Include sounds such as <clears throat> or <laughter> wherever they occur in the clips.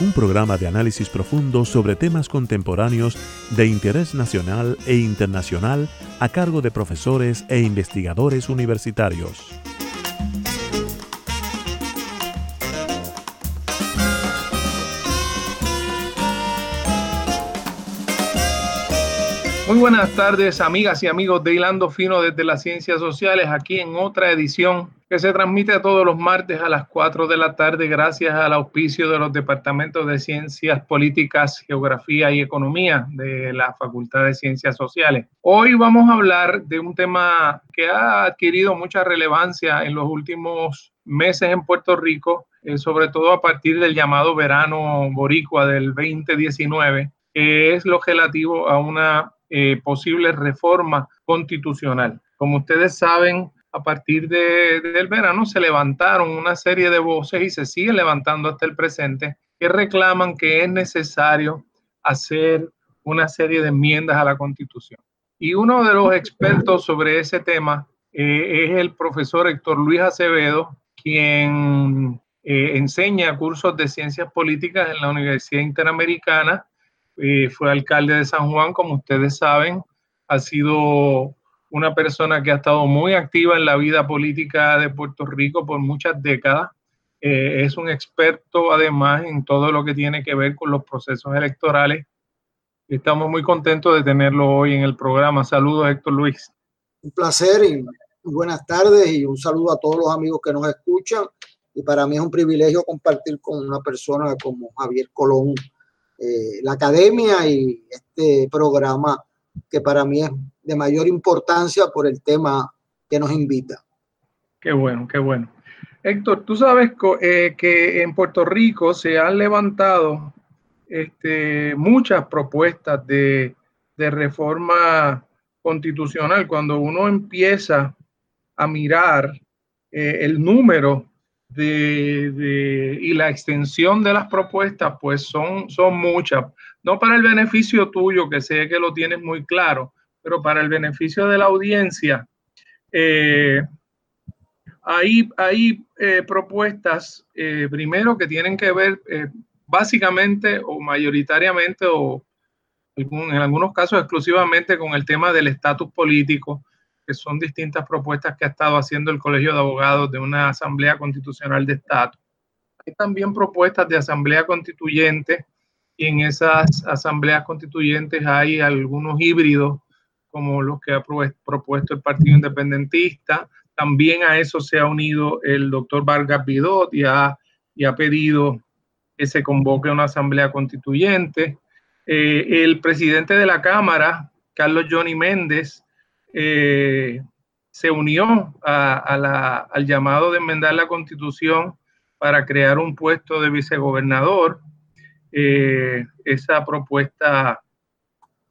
un programa de análisis profundo sobre temas contemporáneos de interés nacional e internacional a cargo de profesores e investigadores universitarios. Muy buenas tardes, amigas y amigos de Hilando Fino desde las Ciencias Sociales, aquí en otra edición que se transmite todos los martes a las 4 de la tarde gracias al auspicio de los departamentos de Ciencias Políticas, Geografía y Economía de la Facultad de Ciencias Sociales. Hoy vamos a hablar de un tema que ha adquirido mucha relevancia en los últimos meses en Puerto Rico, eh, sobre todo a partir del llamado verano boricua del 2019, que es lo relativo a una eh, posible reforma constitucional. Como ustedes saben, a partir de, del verano se levantaron una serie de voces y se siguen levantando hasta el presente que reclaman que es necesario hacer una serie de enmiendas a la constitución. Y uno de los expertos sobre ese tema eh, es el profesor Héctor Luis Acevedo, quien eh, enseña cursos de ciencias políticas en la Universidad Interamericana fue alcalde de San Juan, como ustedes saben, ha sido una persona que ha estado muy activa en la vida política de Puerto Rico por muchas décadas. Eh, es un experto además en todo lo que tiene que ver con los procesos electorales. Estamos muy contentos de tenerlo hoy en el programa. Saludos, Héctor Luis. Un placer y buenas tardes y un saludo a todos los amigos que nos escuchan. Y para mí es un privilegio compartir con una persona como Javier Colón, eh, la academia y este programa que para mí es de mayor importancia por el tema que nos invita. Qué bueno, qué bueno. Héctor, tú sabes eh, que en Puerto Rico se han levantado este, muchas propuestas de, de reforma constitucional. Cuando uno empieza a mirar eh, el número y la extensión de las propuestas, pues son, son muchas. No para el beneficio tuyo, que sé que lo tienes muy claro, pero para el beneficio de la audiencia. Eh, hay, eh, propuestas, eh, primero, que tienen que ver básicamente o mayoritariamente o en algunos casos exclusivamente con el tema del estatus político que son distintas propuestas que ha estado haciendo el Colegio de Abogados de una Asamblea Constitucional de Estado. Hay también propuestas de Asamblea Constituyente y en esas asambleas constituyentes hay algunos híbridos como los que ha propuesto el Partido Independentista. También a eso se ha unido el doctor Vargas Vidot y ha, pedido que se convoque una asamblea constituyente. Eh, el presidente de la Cámara, Carlos Johnny Méndez, eh, se unió al llamado de enmendar la constitución para crear un puesto de vicegobernador. Eh, esa propuesta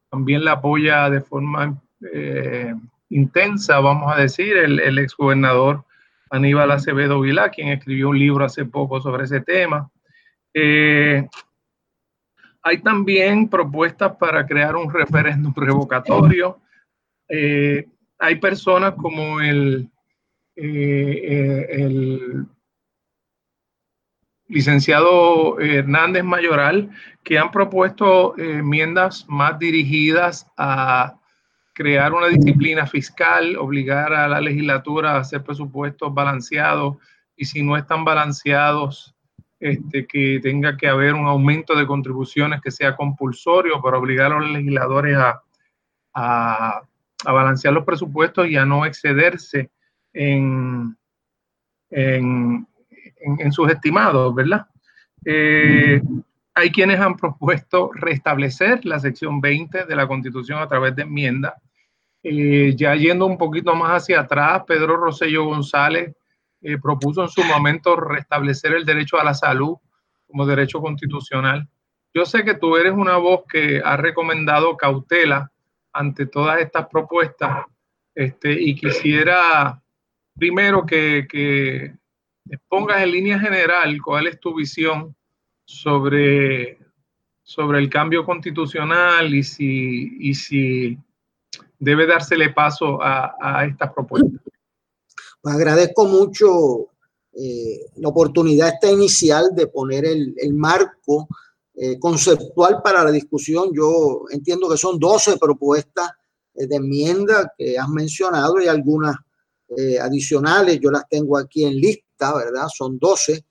también la apoya de forma eh, intensa, vamos a decir, el, exgobernador Aníbal Acevedo Vilá, quien escribió un libro hace poco sobre ese tema. hay también propuestas para crear un referéndum revocatorio. Eh, hay personas como el, eh, eh, el licenciado Hernández Mayoral que han propuesto enmiendas más dirigidas a crear una disciplina fiscal, obligar a la legislatura a hacer presupuestos balanceados y si no están balanceados, este, que tenga que haber un aumento de contribuciones que sea compulsorio para obligar a los legisladores a balancear los presupuestos y a no excederse en, en, sus estimados, ¿verdad? Eh, hay quienes han propuesto restablecer la sección 20 de la Constitución a través de enmienda. Eh, ya yendo un poquito más hacia atrás, Pedro Rosello González eh, propuso en su momento restablecer el derecho a la salud como derecho constitucional. yo sé que tú eres una voz que ha recomendado cautela ante todas estas propuestas este, y quisiera primero que, que pongas en línea general cuál es tu visión sobre, sobre el cambio constitucional y si, y si debe dársele paso a, estas propuestas. Pues agradezco mucho eh, la oportunidad esta inicial de poner el marco eh, conceptual para la discusión. Yo entiendo que son 12 propuestas eh, de enmienda que has mencionado y algunas adicionales. Yo las tengo aquí en lista, ¿verdad? Son 12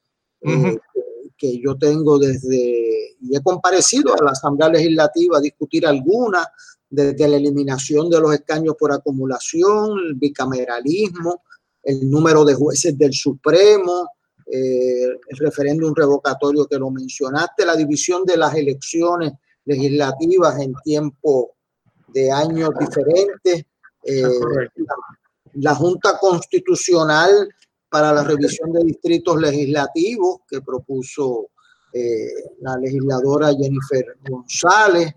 que yo tengo desde, y he comparecido a la Asamblea Legislativa a discutir algunas, desde la eliminación de los escaños por acumulación, el bicameralismo, el número de jueces del Supremo, eh, el referéndum revocatorio que lo mencionaste, la división de las elecciones legislativas en tiempo de años diferentes, eh, la, Junta Constitucional para la revisión de distritos legislativos que propuso eh, la legisladora Jennifer González.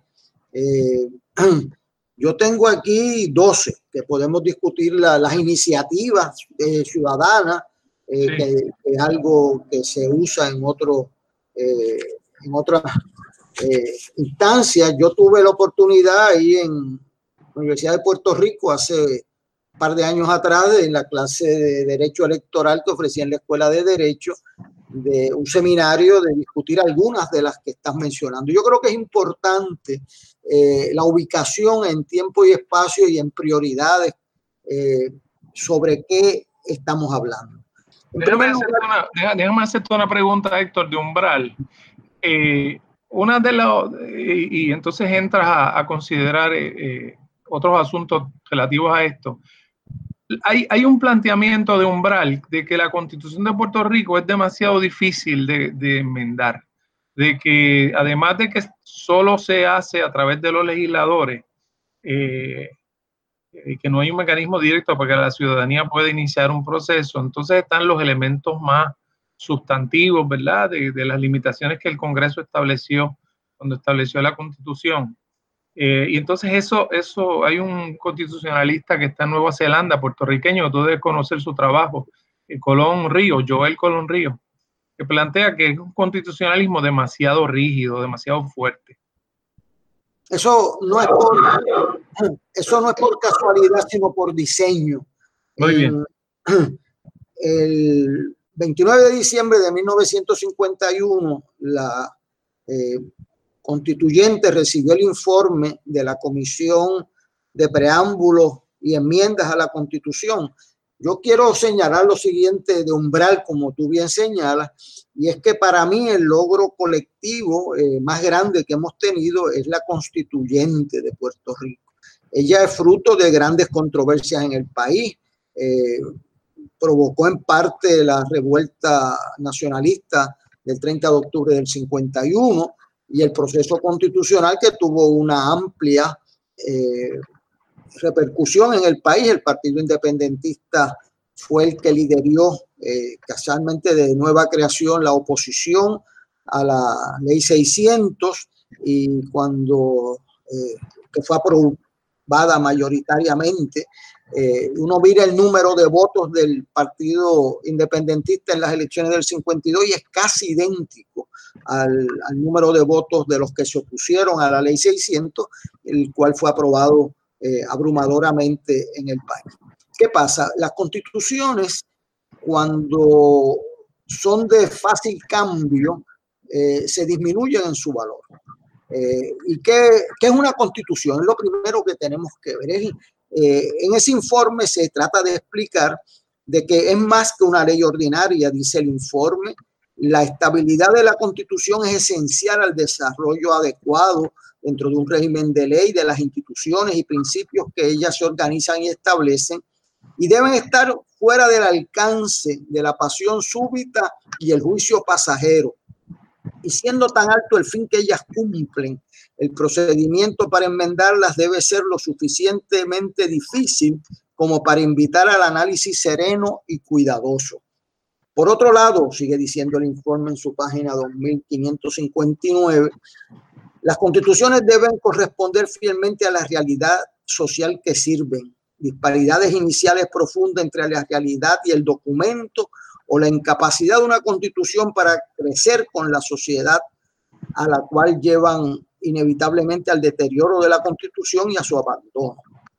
<clears throat> Yo tengo aquí 12 que podemos discutir las iniciativas ciudadanas, eh, que, algo que se usa en, otro, eh, en otras eh, instancias. Yo tuve la oportunidad ahí en la Universidad de Puerto Rico hace un par de años atrás en la clase de Derecho Electoral que ofrecía en la Escuela de Derecho de un seminario de discutir algunas de las que estás mencionando. Yo creo que es importante eh, la ubicación en tiempo y espacio y en prioridades eh, sobre qué estamos hablando. Déjame hacerte, una, pregunta, Héctor, de umbral. Eh, una de los, y, entonces entras a, considerar otros asuntos relativos a esto hay, un planteamiento de umbral de que la constitución de Puerto Rico es demasiado difícil de, enmendar, de que además de que solo se hace a través de los legisladores, eh, que no hay un mecanismo directo para que la ciudadanía pueda iniciar un proceso, entonces están los elementos más sustantivos, ¿verdad? De, las limitaciones que el Congreso estableció cuando estableció la constitución. Eh, y entonces eso, eso, hay un constitucionalista que está en Nueva Zelanda, puertorriqueño, tú debes conocer su trabajo, el Colón Río, Joel Colón Río, que plantea que es un constitucionalismo demasiado rígido, demasiado fuerte. Eso no es por, eso no es por casualidad, sino por diseño. Muy bien. <clears throat> El 29 de diciembre de 1951, la eh, constituyente recibió el informe de la Comisión de Preámbulos y Enmiendas a la Constitución. Yo quiero señalar lo siguiente de umbral, como tú bien señalas, y es que para mí el logro colectivo eh, más grande que hemos tenido es la constituyente de Puerto Rico. Ella es fruto de grandes controversias en el país. Eh, provocó en parte la revuelta nacionalista del 30 de octubre del 51 y el proceso constitucional que tuvo una amplia eh, repercusión en el país. El Partido Independentista fue el que lideró eh, casualmente de nueva creación la oposición a la ley 600 y cuando eh, que fue aprobada mayoritariamente, eh, uno mira el número de votos del Partido Independentista en las elecciones del 52 y es casi idéntico al, número de votos de los que se opusieron a la ley 600, el cual fue aprobado eh, abrumadoramente en el país. ¿Qué pasa? Las constituciones, cuando son de fácil cambio, eh, se disminuyen en su valor. ¿Y qué, es una constitución? Es lo primero que tenemos que ver. Es eh, en ese informe se trata de explicar de que es más que una ley ordinaria, dice el informe. La estabilidad de la constitución es esencial al desarrollo adecuado dentro de un régimen de ley de las instituciones y principios que ellas se organizan y establecen y deben estar fuera del alcance de la pasión súbita y el juicio pasajero. Y siendo tan alto el fin que ellas cumplen, el procedimiento para enmendarlas debe ser lo suficientemente difícil como para invitar al análisis sereno y cuidadoso. Por otro lado, sigue diciendo el informe en su página 2559, las constituciones deben corresponder fielmente a la realidad social que sirven. Disparidades iniciales profundas entre la realidad y el documento o la incapacidad de una constitución para crecer con la sociedad a la cual llevan inevitablemente al deterioro de la constitución y a su abandono.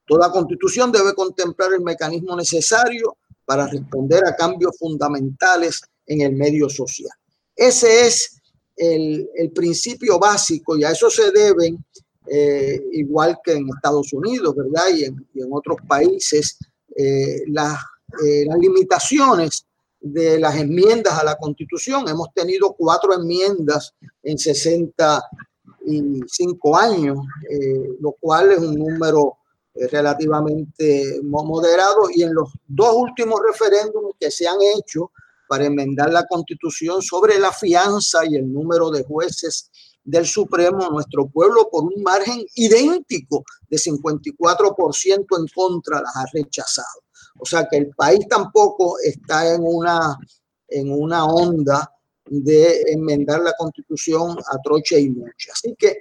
Toda constitución debe contemplar el mecanismo necesario para responder a cambios fundamentales en el medio social. Ese es el, principio básico y a eso se deben, eh, igual que en Estados Unidos, ¿verdad? Y en, otros países, eh, las, eh, las limitaciones de las enmiendas a la Constitución. Hemos tenido cuatro enmiendas en 65 años, lo cual es un número relativamente moderado y en los dos últimos referéndums que se han hecho para enmendar la constitución sobre la fianza y el número de jueces del Supremo, nuestro pueblo por un margen idéntico de 54% en contra las ha rechazado. O sea que el país tampoco está en una, en una onda de enmendar la constitución a troche y moche. Así que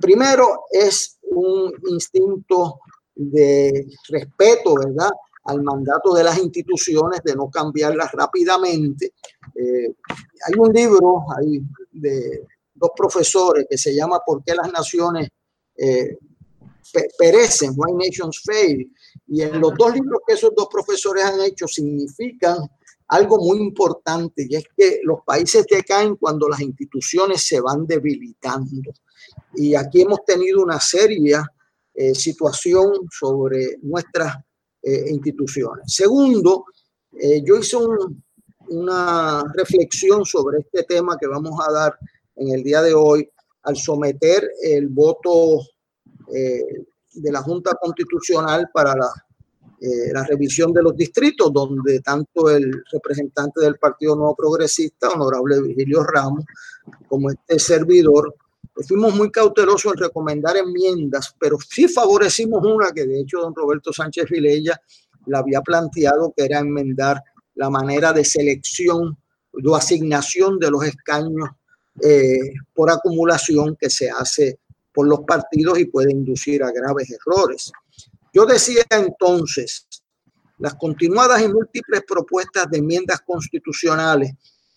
primero es un instinto de respeto, ¿verdad? Al mandato de las instituciones de no cambiarlas rápidamente. Eh, hay un libro hay de dos profesores que se llama ¿Por qué las naciones eh, perecen? Why Nations Fail. Y en los dos libros que esos dos profesores han hecho significan algo muy importante y es que los países decaen cuando las instituciones se van debilitando. Y aquí hemos tenido una serie eh, situación sobre nuestras eh, instituciones. Segundo, eh, yo hice una reflexión sobre este tema que vamos a dar en el día de hoy al someter el voto de la Junta Constitucional para la, la, revisión de los distritos, donde tanto el representante del Partido Nuevo Progresista, honorable Virgilio Ramos, como este servidor, fuimos muy cautelosos en recomendar enmiendas, pero sí favorecimos una que de hecho don Roberto Sánchez Vilella la había planteado, que era enmendar la manera de selección o asignación de los escaños eh, por acumulación que se hace por los partidos y puede inducir a graves errores. Yo decía entonces, las continuadas y múltiples propuestas de enmiendas constitucionales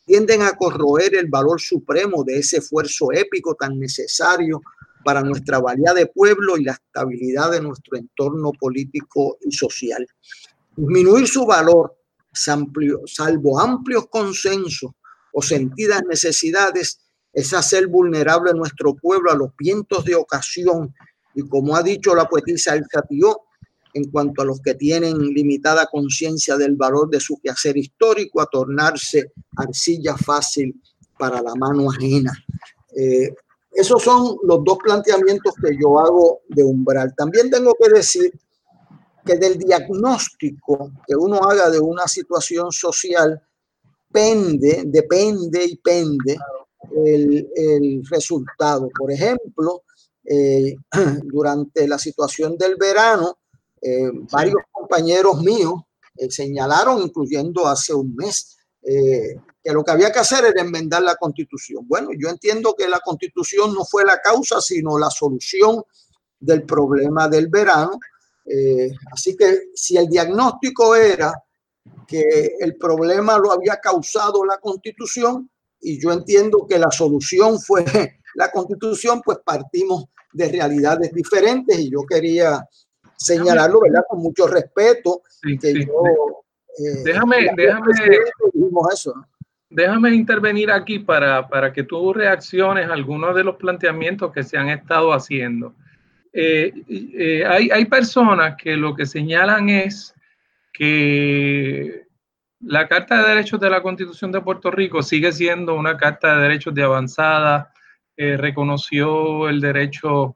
tienden a corroer el valor supremo de ese esfuerzo épico tan necesario para nuestra valía de pueblo y la estabilidad de nuestro entorno político y social. Disminuir su valor, salvo amplios consensos o sentidas necesidades, es hacer vulnerable a nuestro pueblo a los vientos de ocasión y como ha dicho la poetisa El en cuanto a los que tienen limitada conciencia del valor de su quehacer histórico, a tornarse arcilla fácil para la mano ajena. Eh, esos son los dos planteamientos que yo hago de umbral. También tengo que decir que del diagnóstico que uno haga de una situación social pende, depende y pende el, el resultado. Por ejemplo, eh, <clears throat> durante la situación del verano, eh, varios compañeros míos eh, señalaron, incluyendo hace un mes, eh, que lo que había que hacer era enmendar la constitución. Bueno, yo entiendo que la constitución no fue la causa, sino la solución del problema del verano. así que si el diagnóstico era que el problema lo había causado la constitución, y yo entiendo que la solución fue <laughs> la constitución, pues partimos de realidades diferentes y yo quería señalarlo, ¿verdad? Con mucho respeto. que yo, eh, déjame, déjame, eso. déjame intervenir aquí para, para, que tú reacciones a algunos de los planteamientos que se han estado haciendo. Eh, eh, hay, hay personas que lo que señalan es que la Carta de Derechos de la Constitución de Puerto Rico sigue siendo una Carta de Derechos de avanzada, reconoció el derecho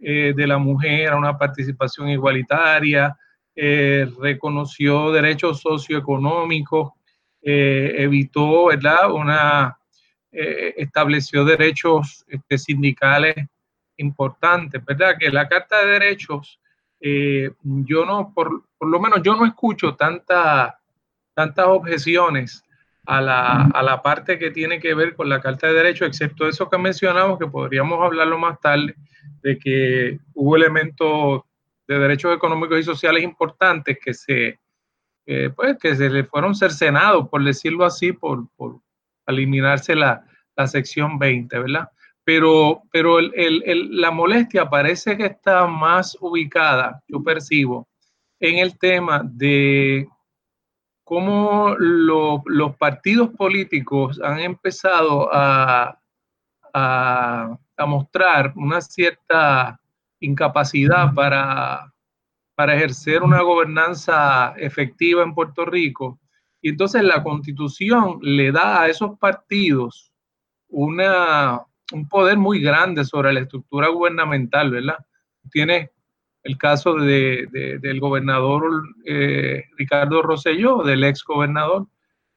eh, de la mujer a una participación igualitaria, eh, reconoció derechos socioeconómicos, eh, evitó, ¿verdad? Una, estableció derechos este, sindicales importantes, ¿verdad? Que la Carta de Derechos, yo no, por, por, lo menos yo no escucho tanta, tantas objeciones a la, a la parte que tiene que ver con la Carta de Derechos, excepto eso que mencionamos, que podríamos hablarlo más tarde, de que hubo elementos de derechos económicos y sociales importantes que se, pues, que se le fueron cercenados, por decirlo así, por, por eliminarse la, la, sección 20, ¿verdad? Pero, pero el, el, la molestia parece que está más ubicada, yo percibo, en el tema de cómo los partidos políticos han empezado a, a, mostrar una cierta incapacidad para, para ejercer una gobernanza efectiva en Puerto Rico. Y entonces la constitución le da a esos partidos una, un poder muy grande sobre la estructura gubernamental, ¿verdad? Tiene el caso de, del gobernador eh, Ricardo Rosselló, del ex gobernador,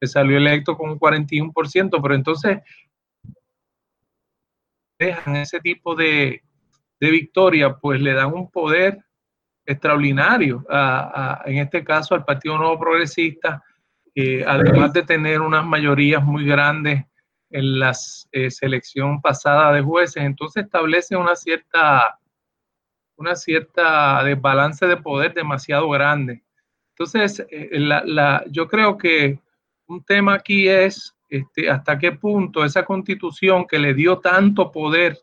que salió electo con un 41%, pero entonces dejan ese tipo de, de victoria, pues le dan un poder extraordinario, en este caso al Partido Nuevo Progresista, además de tener unas mayorías muy grandes en la eh, selección pasada de jueces, entonces establece una cierta una cierta desbalance de poder demasiado grande. Entonces, eh, la, yo creo que un tema aquí es este, hasta qué punto esa constitución que le dio tanto poder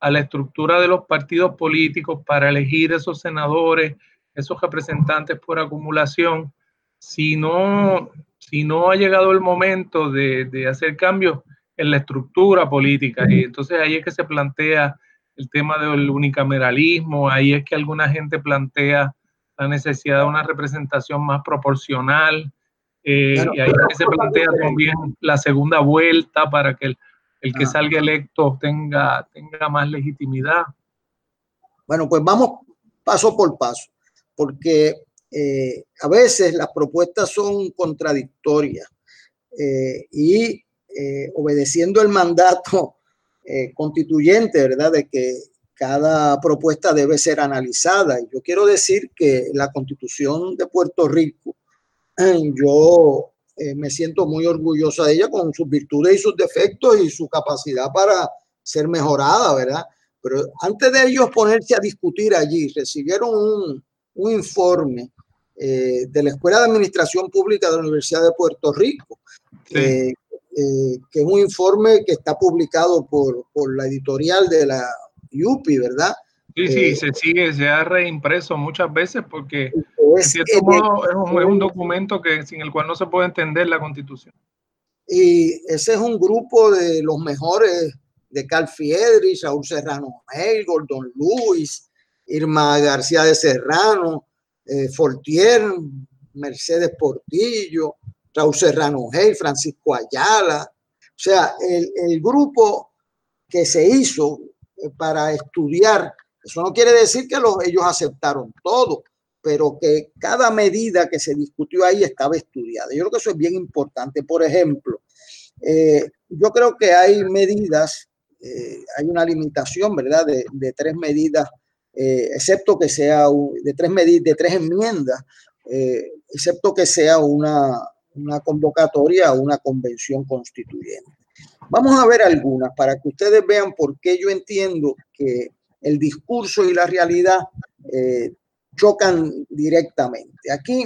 a la estructura de los partidos políticos para elegir esos senadores, esos representantes por acumulación, si no, si no ha llegado el momento de, de hacer cambios en la estructura política. Y entonces ahí es que se plantea el tema del unicameralismo, ahí es que alguna gente plantea la necesidad de una representación más proporcional, eh, y ahí es que se plantea también la segunda vuelta para que el, el que ah. salga electo tenga, tenga más legitimidad. Bueno, pues vamos paso por paso, porque eh, a veces las propuestas son contradictorias eh, y obedeciendo el mandato eh, constituyente, ¿verdad? De que cada propuesta debe ser analizada. Y yo quiero decir que la constitución de Puerto Rico, <clears throat> yo eh, me siento muy orgullosa de ella con sus virtudes y sus defectos y su capacidad para ser mejorada, ¿verdad? Pero antes de ellos ponerse a discutir allí, recibieron un, un informe eh, de la Escuela de Administración Pública de la Universidad de Puerto Rico, sí. Eh, que es un informe que está publicado por, por la editorial de la UPI, ¿verdad? Sí, sí, eh, se sigue, se ha reimpreso muchas veces porque en cierto modo es un, es un, documento que, sin el cual no se puede entender la constitución. Y ese es un grupo de los mejores de Carl Fiedrich, Saúl Serrano Hey, Gordon Lewis, Irma García de Serrano, eh, Fortier, Mercedes Portillo, Raúl Serrano Hey, Francisco Ayala. O sea, el, el grupo que se hizo eh, para estudiar, eso no quiere decir que los, ellos aceptaron todo, pero que cada medida que se discutió ahí estaba estudiada. Yo creo que eso es bien importante. Por ejemplo, eh, yo creo que hay medidas, eh, hay una limitación, ¿verdad?, de, de tres medidas, excepto que sea de tres medidas, de tres enmiendas, excepto que sea una, una convocatoria a una convención constituyente. Vamos a ver algunas para que ustedes vean por qué yo entiendo que el discurso y la realidad eh, chocan directamente. Aquí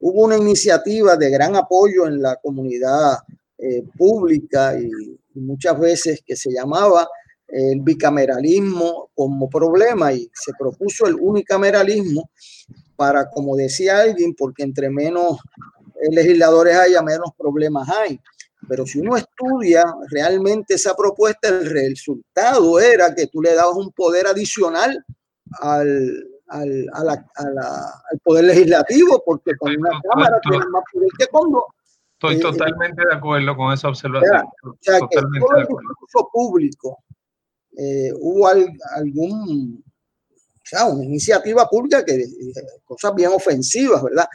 hubo una iniciativa de gran apoyo en la comunidad eh, pública y, y, muchas veces que se llamaba el bicameralismo como problema y se propuso el unicameralismo para, como decía alguien, porque entre menos legisladores haya, menos problemas hay. Pero si uno estudia realmente esa propuesta, el resultado era que tú le dabas un poder adicional al, al, a la, a la, al poder legislativo, porque con una Cámara tiene más poder que con dos. Estoy eh, totalmente de acuerdo con esa observación. O sea, que todo el discurso público eh, hubo al, algún, o sea, una iniciativa pública que cosas bien ofensivas, ¿verdad?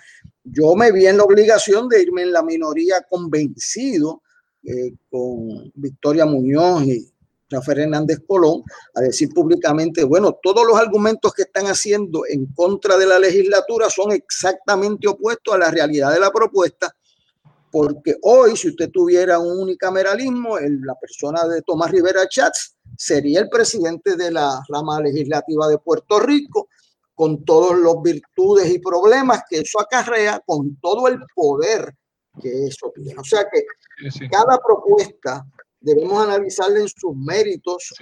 Yo me vi en la obligación de irme en la minoría convencido eh, con Victoria Muñoz y Rafael Hernández Colón a decir públicamente, bueno, todos los argumentos que están haciendo en contra de la legislatura son exactamente opuestos a la realidad de la propuesta porque hoy si usted tuviera un unicameralismo, la persona de Tomás Rivera Chats sería el presidente de la rama legislativa de Puerto Rico, con todas las virtudes y problemas que eso acarrea, con todo el poder que eso tiene. O sea que cada propuesta debemos analizarla en sus méritos.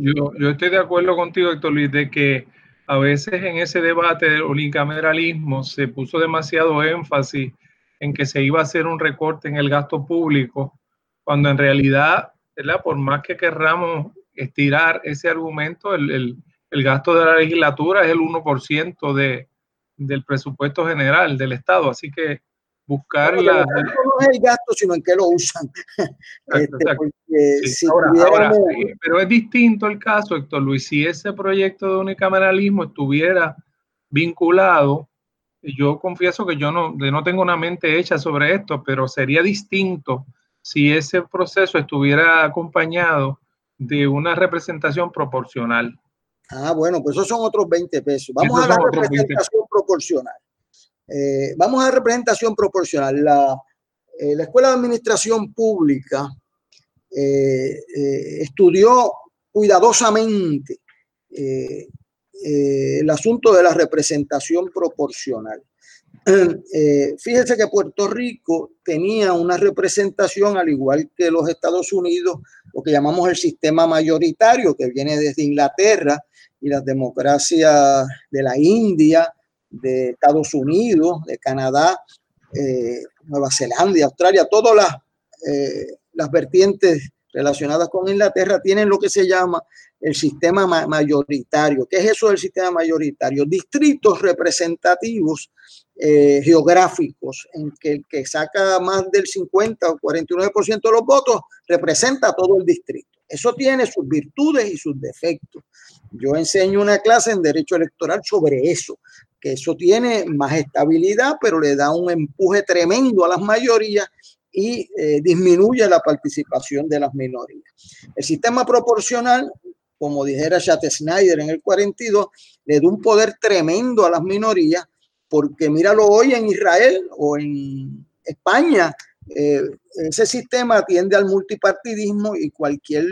yo, estoy de acuerdo contigo, Héctor Luis, de que a veces en ese debate del unicameralismo se puso demasiado énfasis en que se iba a hacer un recorte en el gasto público, cuando en realidad, ¿verdad? por más que querramos estirar ese argumento, el, gasto de la legislatura es el 1% de, del presupuesto general del Estado. Así que buscar la... No es el gasto, sino en qué lo usan. <laughs> Este, pero es distinto el caso, Héctor Luis, si ese proyecto de unicameralismo estuviera vinculado, yo confieso que yo no, no tengo una mente hecha sobre esto, pero sería distinto si ese proceso estuviera acompañado de una representación proporcional. Ah, bueno, pues esos son otros 20 pesos. Vamos a la representación proporcional. Eh, vamos a representación proporcional. La, eh, la Escuela de Administración Pública eh, estudió cuidadosamente el asunto de la representación proporcional. <clears throat> fíjese que Puerto Rico tenía una representación, al igual que los Estados Unidos, lo que llamamos el sistema mayoritario, que viene desde Inglaterra y las democracias de la India, de Estados Unidos, de Canadá, eh, Nueva Zelanda Australia, todas las, eh, las vertientes relacionadas con Inglaterra tienen lo que se llama el sistema mayoritario. ¿Qué es eso del sistema mayoritario? Distritos representativos eh, geográficos en que el que saca más del 50 o 49% de los votos representa todo el distrito. Eso tiene sus virtudes y sus defectos. Yo enseño una clase en derecho electoral sobre eso, que eso tiene más estabilidad, pero le da un empuje tremendo a las mayorías y eh, disminuye la participación de las minorías. El sistema proporcional, como dijera Schneider en el 42, le da un poder tremendo a las minorías, porque míralo hoy en Israel o en España, eh, ese sistema tiende al multipartidismo y cualquier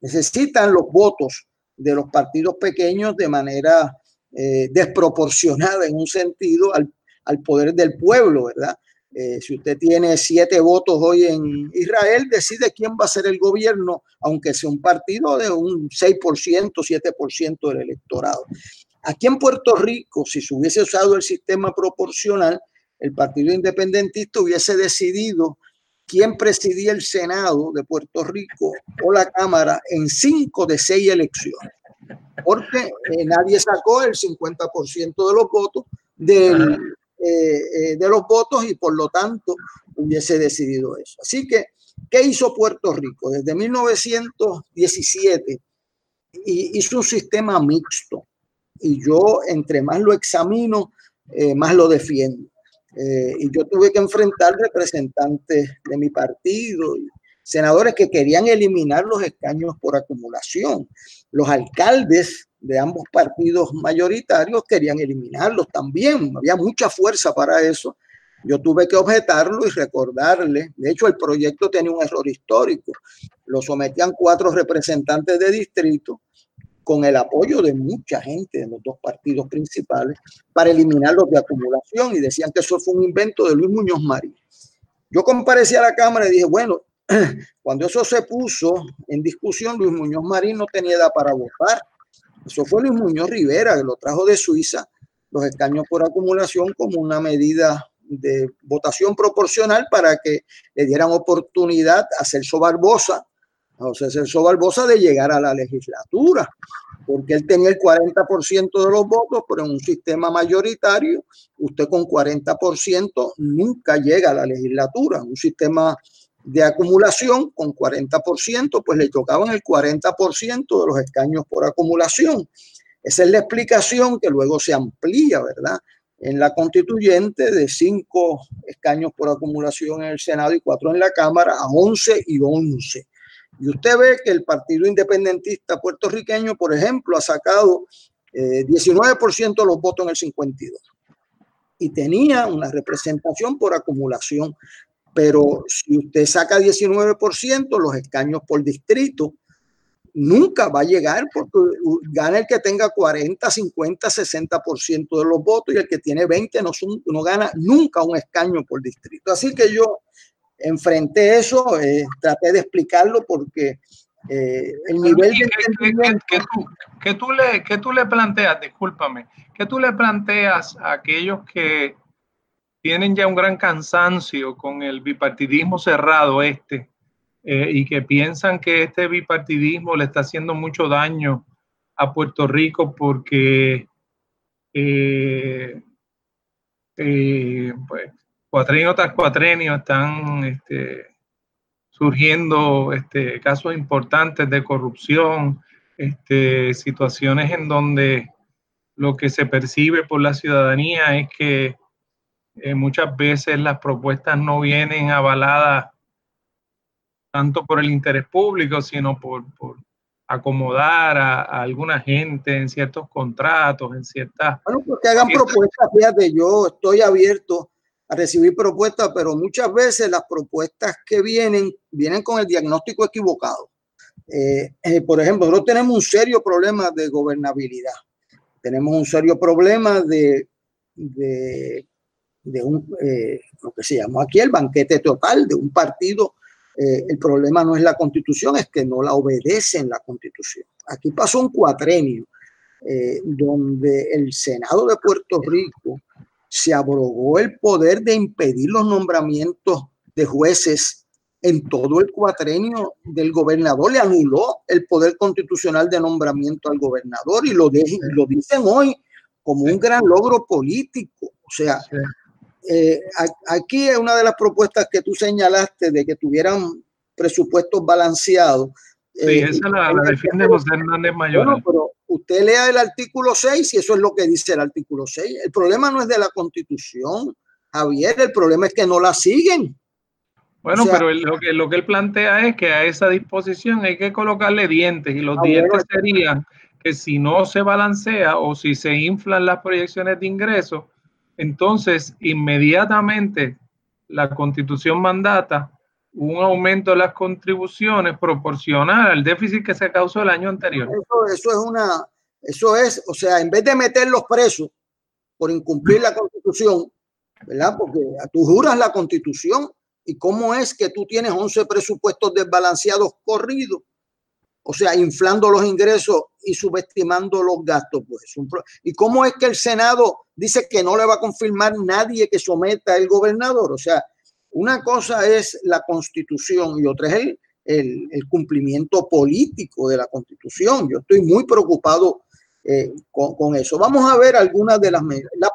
necesitan los votos de los partidos pequeños de manera eh, desproporcionada en un sentido al, al, poder del pueblo, ¿verdad? Eh, si usted tiene siete votos hoy en Israel, decide quién va a ser el gobierno, aunque sea un partido de un 6%, 7% del electorado. Aquí en Puerto Rico, si se hubiese usado el sistema proporcional, el Partido Independentista hubiese decidido quién presidía el Senado de Puerto Rico o la Cámara en cinco de seis elecciones porque eh, nadie sacó el 50% de los votos del, eh, eh, de los votos y por lo tanto hubiese decidido eso. Así que, ¿qué hizo Puerto Rico? Desde 1917 hizo un sistema mixto y yo entre más lo examino, más lo defiendo. Y yo tuve que enfrentar representantes de mi partido y senadores que querían eliminar los escaños por acumulación. Los alcaldes de ambos partidos mayoritarios querían eliminarlos también. Había mucha fuerza para eso. Yo tuve que objetarlo y recordarle. De hecho, el proyecto tenía un error histórico. Lo sometían cuatro representantes de distrito con el apoyo de mucha gente de los dos partidos principales para eliminarlos de acumulación y decían que eso fue un invento de Luis Muñoz Marín. Yo comparecí a la Cámara y dije, bueno, <clears throat> Cuando eso se puso en discusión, Luis Muñoz Marín no tenía edad para votar. Eso fue Luis Muñoz Rivera, que lo trajo de Suiza, los escaños por acumulación como una medida de votación proporcional para que le dieran oportunidad a Celso Barbosa, a José Celso Barbosa, de llegar a la legislatura, porque él tenía el 40% de los votos, pero en un sistema mayoritario, usted con 40% nunca llega a la legislatura. Un sistema de acumulación con 40%, pues le tocaban el 40% de los escaños por acumulación. Esa es la explicación que luego se amplía, ¿verdad? En la constituyente de cinco escaños por acumulación en el Senado y cuatro en la Cámara a 11 y 11. Y usted ve que el Partido Independentista puertorriqueño, por ejemplo, ha sacado 19% eh, de los votos en el 52 y tenía una representación por acumulación Pero si usted saca 19%, los escaños por distrito, nunca va a llegar porque gana el que tenga 40, 50, 60% de los votos y el que tiene 20 no, no gana nunca un escaño por distrito. Así que yo enfrenté eso, eh, traté de explicarlo porque eh, el nivel de que, tú, le, que tú le planteas, discúlpame, que tú le planteas a aquellos que tienen ya un gran cansancio con el bipartidismo cerrado este eh, y que piensan que este bipartidismo le está haciendo mucho daño a Puerto Rico porque eh, pues, cuatrenio tras cuatrenio están este, surgiendo este, casos importantes de corrupción, este, situaciones en donde lo que se percibe por la ciudadanía es que eh, muchas veces las propuestas no vienen avaladas tanto por el interés público, sino por, acomodar a, alguna gente en ciertos contratos, en ciertas... Bueno, porque hagan propuestas, fíjate, yo estoy abierto a recibir propuestas, pero muchas veces las propuestas que vienen, vienen con el diagnóstico equivocado. Eh, eh, por ejemplo, nosotros tenemos un serio problema de gobernabilidad. Tenemos un serio problema de, de, un, eh, lo que se llamó aquí el banquete total de un partido. el problema no es la constitución, es que no la obedecen la constitución. Aquí pasó un cuatrenio donde el Senado de Puerto Rico se abrogó el poder de impedir los nombramientos de jueces en todo el cuatrenio del gobernador, le anuló el poder constitucional de nombramiento al gobernador y lo, lo dicen hoy como un gran logro político. O sea, eh, aquí es una de las propuestas que tú señalaste de que tuvieran presupuestos balanceados. Sí, eh, esa la, la defiende José Hernández Mayor. Bueno, pero usted lea el artículo 6 y eso es lo que dice el artículo 6. El problema no es de la constitución, Javier, el problema es que no la siguen. Bueno, pero lo, que, lo que él plantea es que a esa disposición hay que colocarle dientes y los dientes serían que si no se balancea o si se inflan las proyecciones de ingresos, entonces inmediatamente la constitución mandata un aumento de las contribuciones proporcional al déficit que se causó el año anterior. Eso, es una, eso es, o sea, en vez de meter los presos por incumplir la constitución, ¿verdad? Porque tú juras la constitución y cómo es que tú tienes 11 presupuestos desbalanceados corridos, o sea, inflando los ingresos y subestimando los gastos. Pues, ¿Y cómo es que el Senado dice que no le va a confirmar nadie que someta el gobernador? O sea, una cosa es la constitución y otra es el, cumplimiento político de la constitución. Yo estoy muy preocupado eh, con, eso. Vamos a ver algunas de las medidas. La.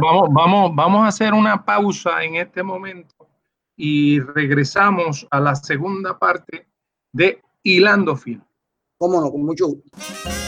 Vamos, vamos, vamos a hacer una pausa en este momento y regresamos a la segunda parte de Hilando Fin. Cómo no, con mucho gusto.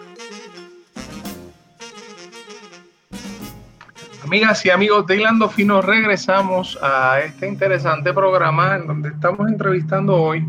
Amigas y amigos de Hilando Fino, regresamos a este interesante programa en donde estamos entrevistando hoy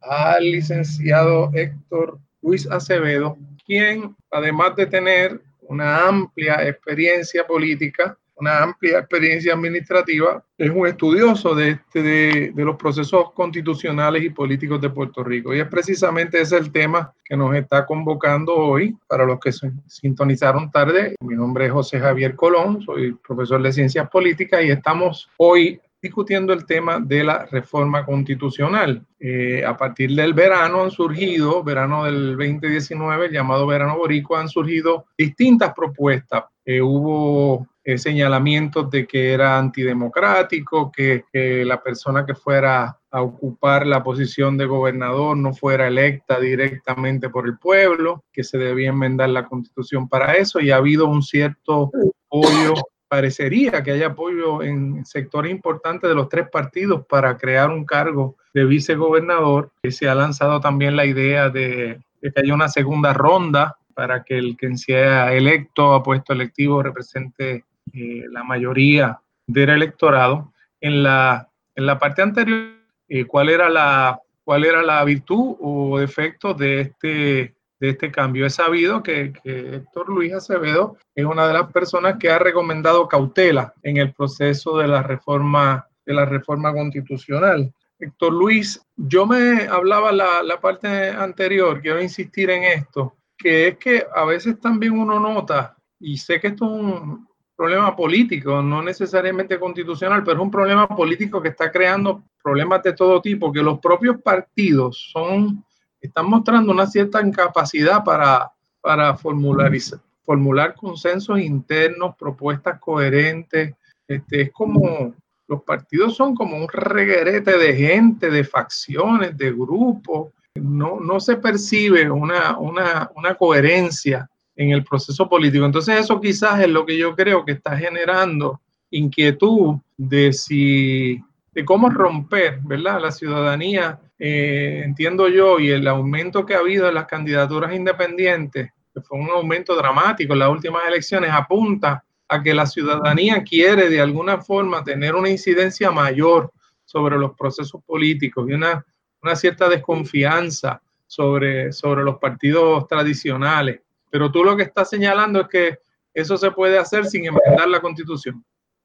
al licenciado Héctor Luis Acevedo, quien además de tener una amplia experiencia política, una amplia experiencia administrativa, es un estudioso de, este, de, los procesos constitucionales y políticos de Puerto Rico. Y es precisamente ese el tema que nos está convocando hoy. Para los que se sintonizaron tarde, mi nombre es José Javier Colón, soy profesor de Ciencias Políticas y estamos hoy discutiendo el tema de la reforma constitucional. Eh, a partir del verano han surgido, verano del 2019, llamado verano boricua, han surgido distintas propuestas. Eh, hubo eh, señalamientos de que era antidemocrático, que, la persona que fuera a ocupar la posición de gobernador no fuera electa directamente por el pueblo, que se debía enmendar la constitución para eso y ha habido un cierto apoyo, parecería que haya apoyo en sectores importantes de los tres partidos para crear un cargo de vicegobernador, que se ha lanzado también la idea de, de que haya una segunda ronda para que el que sea electo a puesto electivo represente eh, la mayoría del electorado. En la, en la parte anterior, eh, ¿cuál, era la, ¿cuál era la virtud o defecto de este, de este cambio? He sabido que, que Héctor Luis Acevedo es una de las personas que ha recomendado cautela en el proceso de la reforma, de la reforma constitucional. Héctor Luis, yo me hablaba la, la parte anterior, quiero insistir en esto, que es que a veces también uno nota, y sé que esto es un, problema político, no necesariamente constitucional, pero es un problema político que está creando problemas de todo tipo, que los propios partidos son, están mostrando una cierta incapacidad para, para formular, consensos internos, propuestas coherentes. Este, es como, los partidos son como un reguerete de gente, de facciones, de grupos. No, no se percibe una, una, una coherencia en el proceso político. Entonces eso quizás es lo que yo creo que está generando inquietud de si de cómo romper, ¿verdad? La ciudadanía, eh, entiendo yo, y el aumento que ha habido en las candidaturas independientes, que fue un aumento dramático en las últimas elecciones, apunta a que la ciudadanía quiere de alguna forma tener una incidencia mayor sobre los procesos políticos y una, una cierta desconfianza sobre, sobre los partidos tradicionales. Pero tú lo que estás señalando es que eso se puede hacer sin enmendar la constitución.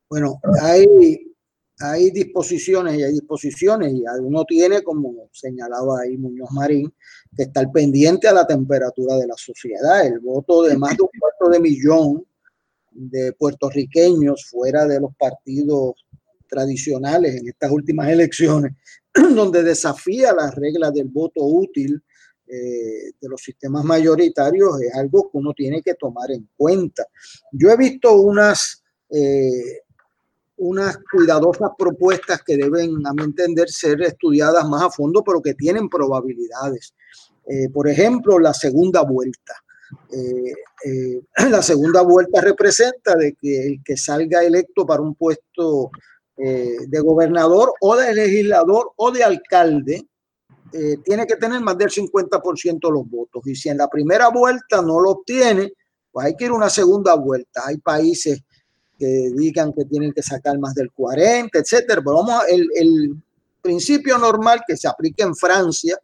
Bueno, hay, hay disposiciones y hay disposiciones y uno tiene, como señalaba ahí Muñoz Marín, que estar pendiente a la temperatura de la sociedad. El voto de más de un cuarto de millón de puertorriqueños fuera de los partidos tradicionales en estas últimas elecciones, <clears throat> donde desafía las reglas del voto útil eh, de los sistemas mayoritarios es algo que uno tiene que tomar en cuenta. Yo he visto unas, eh, unas cuidadosas propuestas que deben, a mi entender, ser estudiadas más a fondo, pero que tienen probabilidades. Eh, por ejemplo, la segunda vuelta. <clears throat> la segunda vuelta representa de que el que salga electo para un puesto de gobernador o de legislador o de alcalde, eh, tiene que tener más del 50% de los votos. Y si en la primera vuelta no lo obtiene, pues hay que ir a una segunda vuelta. Hay países que digan que tienen que sacar más del 40, etcétera. Pero vamos, el, el principio normal que se aplica en Francia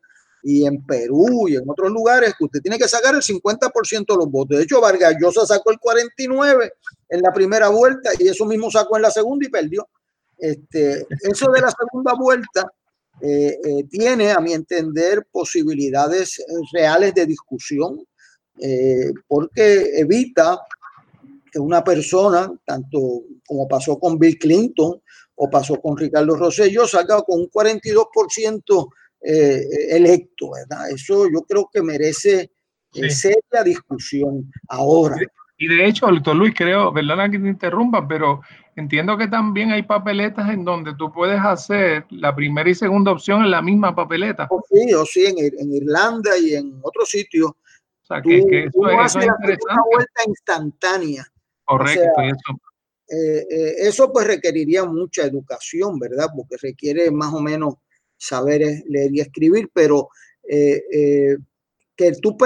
y en Perú y en otros lugares, que usted tiene que sacar el 50% de los votos. De hecho, Vargas Llosa sacó el 49 en la primera vuelta y eso mismo sacó en la segunda y perdió. Este, eso de la segunda vuelta eh, eh, tiene, a mi entender, posibilidades eh, reales de discusión, porque evita que una persona, tanto como pasó con Bill Clinton o pasó con Ricardo Rosselló, salga con un 42% electo, ¿verdad? Eso yo creo que merece seria discusión ahora. Y de hecho, doctor Luis, creo, perdona que te interrumpa, pero entiendo que también hay papeletas en donde tú puedes hacer la primera y segunda opción en la misma papeleta. Oh, sí, o sí, en, Irlanda y en otros sitios. O sea, que, eso, es interesante. Una vuelta instantánea. Correcto, eso. Eh, eh, eso pues requeriría mucha educación, ¿verdad? Porque requiere más o menos saber leer y escribir, pero eh, que tú,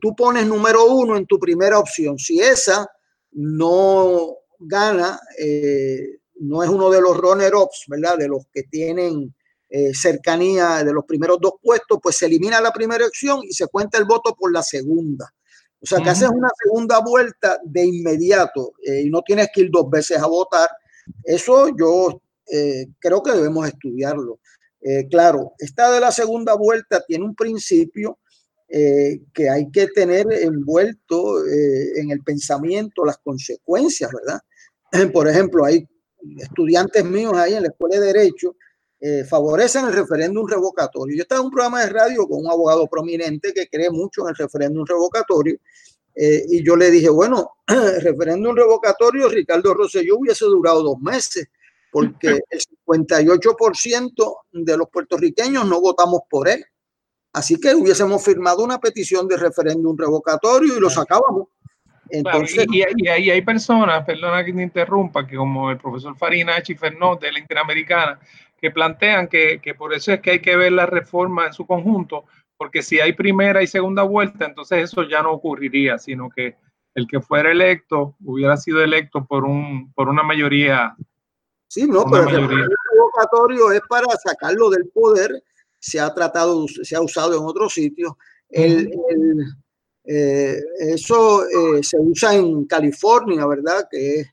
tú pones número uno en tu primera opción. Si esa no gana, eh, no es uno de los runner-ups, ¿verdad? De los que tienen eh, cercanía de los primeros dos puestos, pues se elimina la primera opción y se cuenta el voto por la segunda. O sea, que haces una segunda vuelta de inmediato eh, y no tienes que ir dos veces a votar. Eso yo creo que debemos estudiarlo. claro, esta de la segunda vuelta tiene un principio eh, que hay que tener envuelto eh, en el pensamiento las consecuencias, ¿verdad? <clears throat> Por ejemplo, hay estudiantes míos ahí en la Escuela de Derecho eh, favorecen el referéndum revocatorio. Yo estaba en un programa de radio con un abogado prominente que cree mucho en el referéndum revocatorio Eh, y yo le dije, bueno, <clears throat> referéndum revocatorio, Ricardo Rosselló hubiese durado dos meses, porque <clears throat> el 58% de los puertorriqueños no votamos por él. Así que hubiésemos firmado una petición de referéndum revocatorio y lo sacábamos. Entonces, y, ahí hay personas, perdona que me interrumpa, que como el profesor Farina Chifernot de la Interamericana, que plantean que, que, por eso es que hay que ver la reforma en su conjunto, porque si hay primera y segunda vuelta, entonces eso ya no ocurriría, sino que el que fuera electo hubiera sido electo por, un, por una mayoría. Sí, no, pero el revocatorio es para sacarlo del poder, se ha tratado, se ha usado en otros sitios. El, el, eh, eso eh, se usa en California, ¿verdad? Que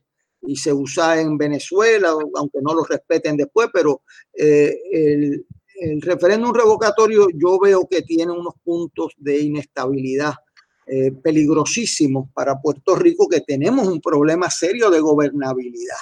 y se usa en Venezuela, aunque no lo respeten después, pero eh, el, el, referéndum revocatorio yo veo que tiene unos puntos de inestabilidad peligrosísimos para Puerto Rico, que tenemos un problema serio de gobernabilidad.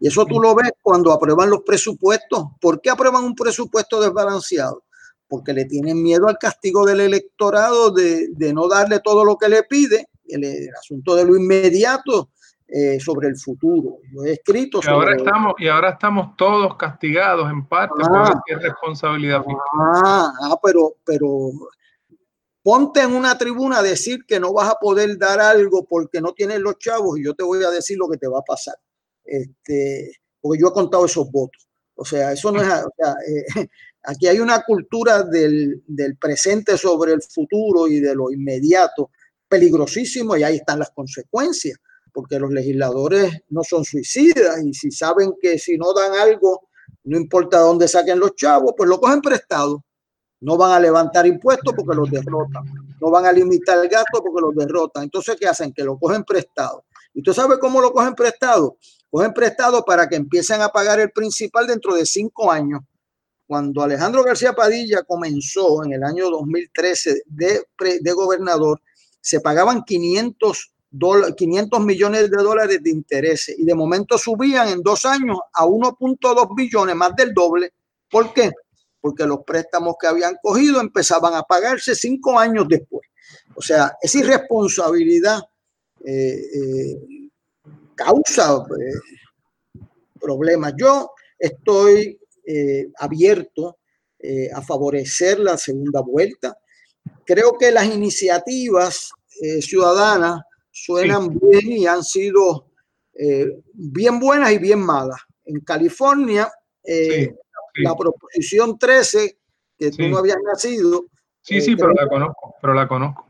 Y eso tú lo ves cuando aprueban los presupuestos. ¿Por qué aprueban un presupuesto desbalanceado? Porque le tienen miedo al castigo del electorado de, no darle todo lo que le pide, el, asunto de lo inmediato eh, sobre el futuro. Yo he escrito y ahora estamos Y ahora estamos todos castigados en parte ah, por responsabilidad ah, ah, pero, pero ponte en una tribuna a decir que no vas a poder dar algo porque no tienes los chavos y yo te voy a decir lo que te va a pasar. Este, porque yo he contado esos votos. O sea, eso no es, o sea, eh, Aquí hay una cultura del, presente sobre el futuro y de lo inmediato peligrosísimo y ahí están las consecuencias, porque los legisladores no son suicidas y si saben que si no dan algo, no importa dónde saquen los chavos, pues lo cogen prestado. No van a levantar impuestos porque los derrotan. No van a limitar el gasto porque los derrotan. Entonces, ¿qué hacen? Que lo cogen prestado. ¿Y tú sabes cómo lo cogen prestado? Cogen prestado para que empiecen a pagar el principal dentro de cinco años cuando Alejandro García Padilla comenzó en el año 2013 de, gobernador, se pagaban 500, 500 millones de dólares de intereses y de momento subían en dos años a 1.2 billones, más del doble. ¿Por qué? Porque los préstamos que habían cogido empezaban a pagarse cinco años después. O sea, esa irresponsabilidad eh, eh, causa eh, problemas. Yo estoy eh, abierto eh, a favorecer la segunda vuelta. Creo que las iniciativas eh, ciudadanas suenan bien y han sido bien buenas y bien malas. En California, la proposición 13, que tú no habías nacido. Sí, sí, pero la conozco, pero la conozco.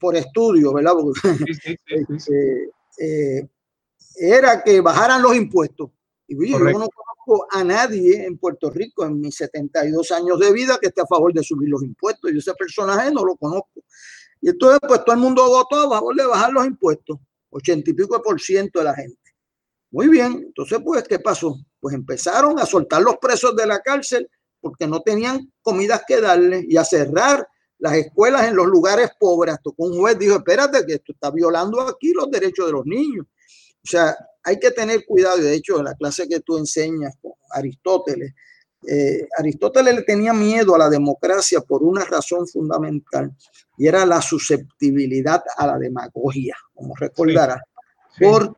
por estudio, ¿verdad? <laughs> era que bajaran los impuestos. Y yo no a nadie en Puerto Rico en mis 72 años de vida que esté a favor de subir los impuestos. Y ese personaje no lo conozco. Y entonces, pues todo el mundo votó a favor de bajar los impuestos, ochenta y pico por ciento de la gente. Muy bien, entonces, pues, ¿qué pasó? Pues empezaron a soltar los presos de la cárcel porque no tenían comidas que darles y a cerrar las escuelas en los lugares pobres. Hasta un juez dijo, espérate, que esto está violando aquí los derechos de los niños. O sea, hay que tener cuidado, y de hecho en la clase que tú enseñas con Aristóteles, eh, Aristóteles le tenía miedo a la democracia por una razón fundamental y era la susceptibilidad a la demagogia, como recordará. Porque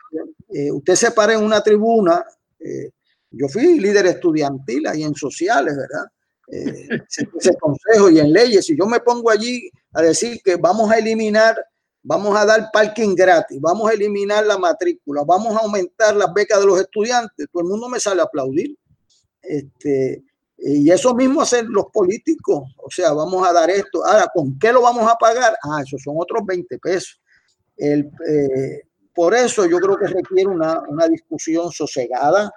eh, usted se para en una tribuna, eh, yo fui líder estudiantil ahí en sociales, ¿verdad? <laughs> ese consejo y en leyes, si yo me pongo allí a decir que vamos a eliminar vamos a dar parking gratis, vamos a eliminar la matrícula, vamos a aumentar las becas de los estudiantes, todo el mundo me sale a aplaudir. Este, y eso mismo hacen los políticos, o sea, vamos a dar esto. Ahora, ¿con qué lo vamos a pagar? Ah, esos son otros 20 pesos. El, eh, por eso yo creo que requiere una, una discusión sosegada,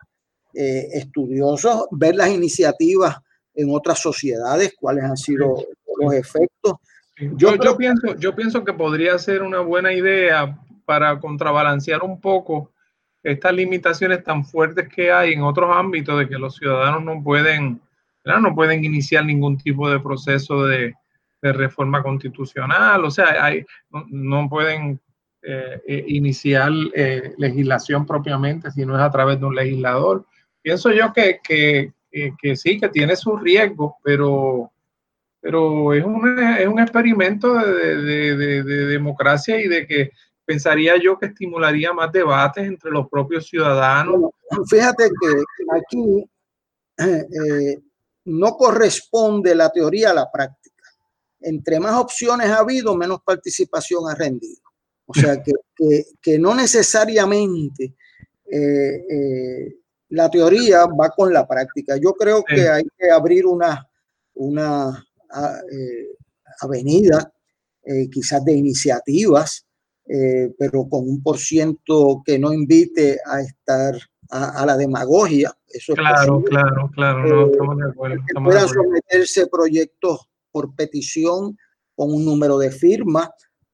eh, estudiosa, ver las iniciativas en otras sociedades, cuáles han sido los efectos yo, yo, pienso, yo pienso que podría ser una buena idea para contrabalancear un poco estas limitaciones tan fuertes que hay en otros ámbitos de que los ciudadanos no pueden, no pueden iniciar ningún tipo de proceso de, de reforma constitucional, o sea, hay, no, pueden eh, eh, iniciar eh, legislación propiamente si no es a través de un legislador. Pienso yo que, que, que sí, que tiene sus riesgos, pero pero es un, es un experimento de, de, de, democracia y de que pensaría yo que estimularía más debates entre los propios ciudadanos. Fíjate que aquí eh, no corresponde la teoría a la práctica. Entre más opciones ha habido, menos participación ha rendido. O sea <laughs> que, que, que no necesariamente eh, eh, la teoría va con la práctica. Yo creo que hay que abrir una, una eh, avenida, quizás de iniciativas, pero con un por ciento que no invite a estar a, la demagogia. Eso claro, claro, claro, no, estamos de acuerdo. que puedan someterse proyectos por petición con un número de firmas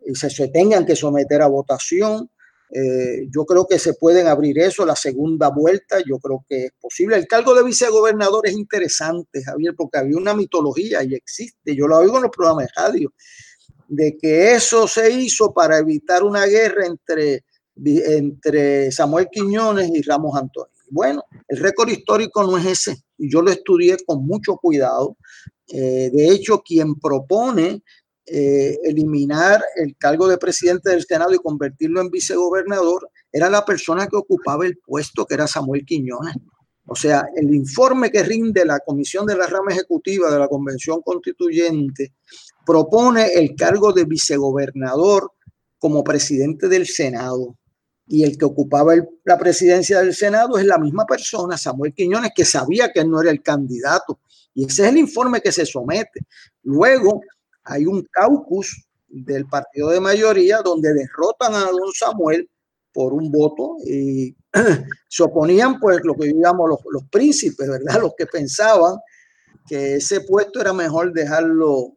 y se, se tengan que someter a votación eh, yo creo que se pueden abrir eso, la segunda vuelta, yo creo que es posible. El cargo de vicegobernador es interesante, Javier, porque había una mitología y existe, yo lo oigo en los programas de radio, de que eso se hizo para evitar una guerra entre, entre Samuel Quiñones y Ramos Antonio. Bueno, el récord histórico no es ese, y yo lo estudié con mucho cuidado. Eh, de hecho, quien propone eh, eliminar el cargo de presidente del Senado y convertirlo en vicegobernador, era la persona que ocupaba el puesto, que era Samuel Quiñones. O sea, el informe que rinde la Comisión de la Rama Ejecutiva de la Convención Constituyente propone el cargo de vicegobernador como presidente del Senado. Y el que ocupaba la presidencia del Senado es la misma persona, Samuel Quiñones, que sabía que él no era el candidato. Y ese es el informe que se somete. Luego, hay un caucus del partido de mayoría donde derrotan a don Samuel por un voto y <clears throat> se oponían pues lo que llamamos los, los príncipes, ¿verdad? Los que pensaban que ese puesto era mejor dejarlo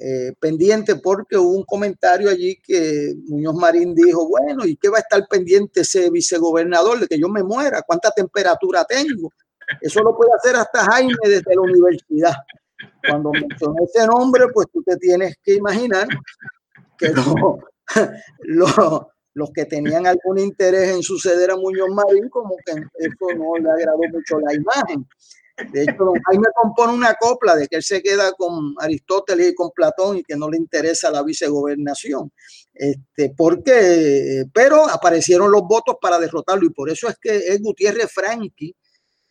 eh, pendiente porque hubo un comentario allí que Muñoz Marín dijo, bueno, ¿y qué va a estar pendiente ese vicegobernador de que yo me muera? ¿Cuánta temperatura tengo? Eso lo puede hacer hasta Jaime desde la universidad. Cuando mencioné ese nombre, pues tú te tienes que imaginar que los que tenían algún interés en suceder a Muñoz Marín, como que eso no le agradó mucho la imagen. De hecho, don Jaime compone una copla de que él se queda con Aristóteles y con Platón y que no le interesa la vicegobernación. Este, porque, pero aparecieron los votos para derrotarlo y por eso es que es Gutiérrez Franqui